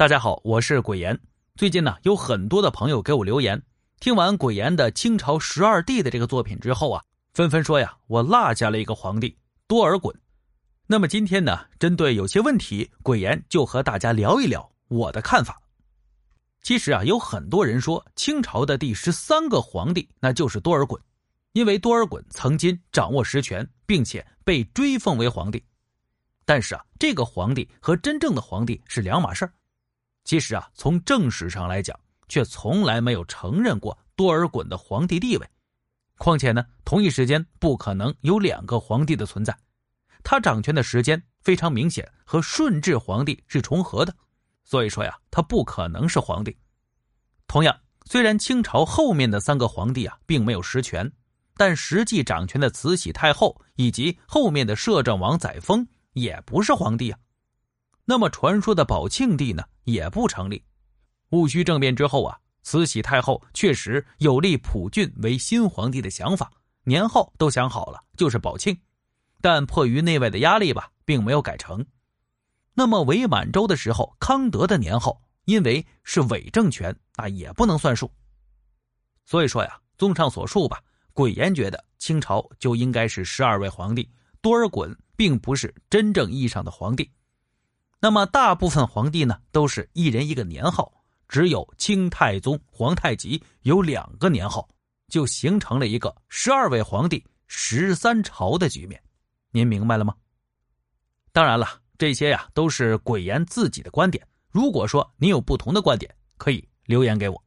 大家好，我是鬼言。最近呢，有很多的朋友给我留言，听完鬼言的《清朝十二帝》的这个作品之后啊，纷纷说呀，我落下了一个皇帝多尔衮。那么今天呢，针对有些问题，鬼言就和大家聊一聊我的看法。其实啊，有很多人说清朝的第十三个皇帝那就是多尔衮，因为多尔衮曾经掌握实权，并且被追封为皇帝。但是啊，这个皇帝和真正的皇帝是两码事儿。其实啊，从正史上来讲，却从来没有承认过多尔衮的皇帝地位。况且呢，同一时间不可能有两个皇帝的存在。他掌权的时间非常明显和顺治皇帝是重合的，所以说呀，他不可能是皇帝。同样，虽然清朝后面的三个皇帝啊并没有实权，但实际掌权的慈禧太后以及后面的摄政王载沣也不是皇帝啊。那么传说的宝庆帝呢，也不成立。戊戌政变之后啊，慈禧太后确实有立溥俊为新皇帝的想法，年号都想好了，就是宝庆。但迫于内外的压力吧，并没有改成。那么伪满洲的时候，康德的年号因为是伪政权，那也不能算数。所以说呀，综上所述吧，鬼言觉得清朝就应该是十二位皇帝，多尔衮并不是真正意义上的皇帝。那么，大部分皇帝呢，都是一人一个年号，只有清太宗皇太极有两个年号，就形成了一个十二位皇帝十三朝的局面。您明白了吗？当然了，这些呀都是鬼言自己的观点。如果说你有不同的观点，可以留言给我。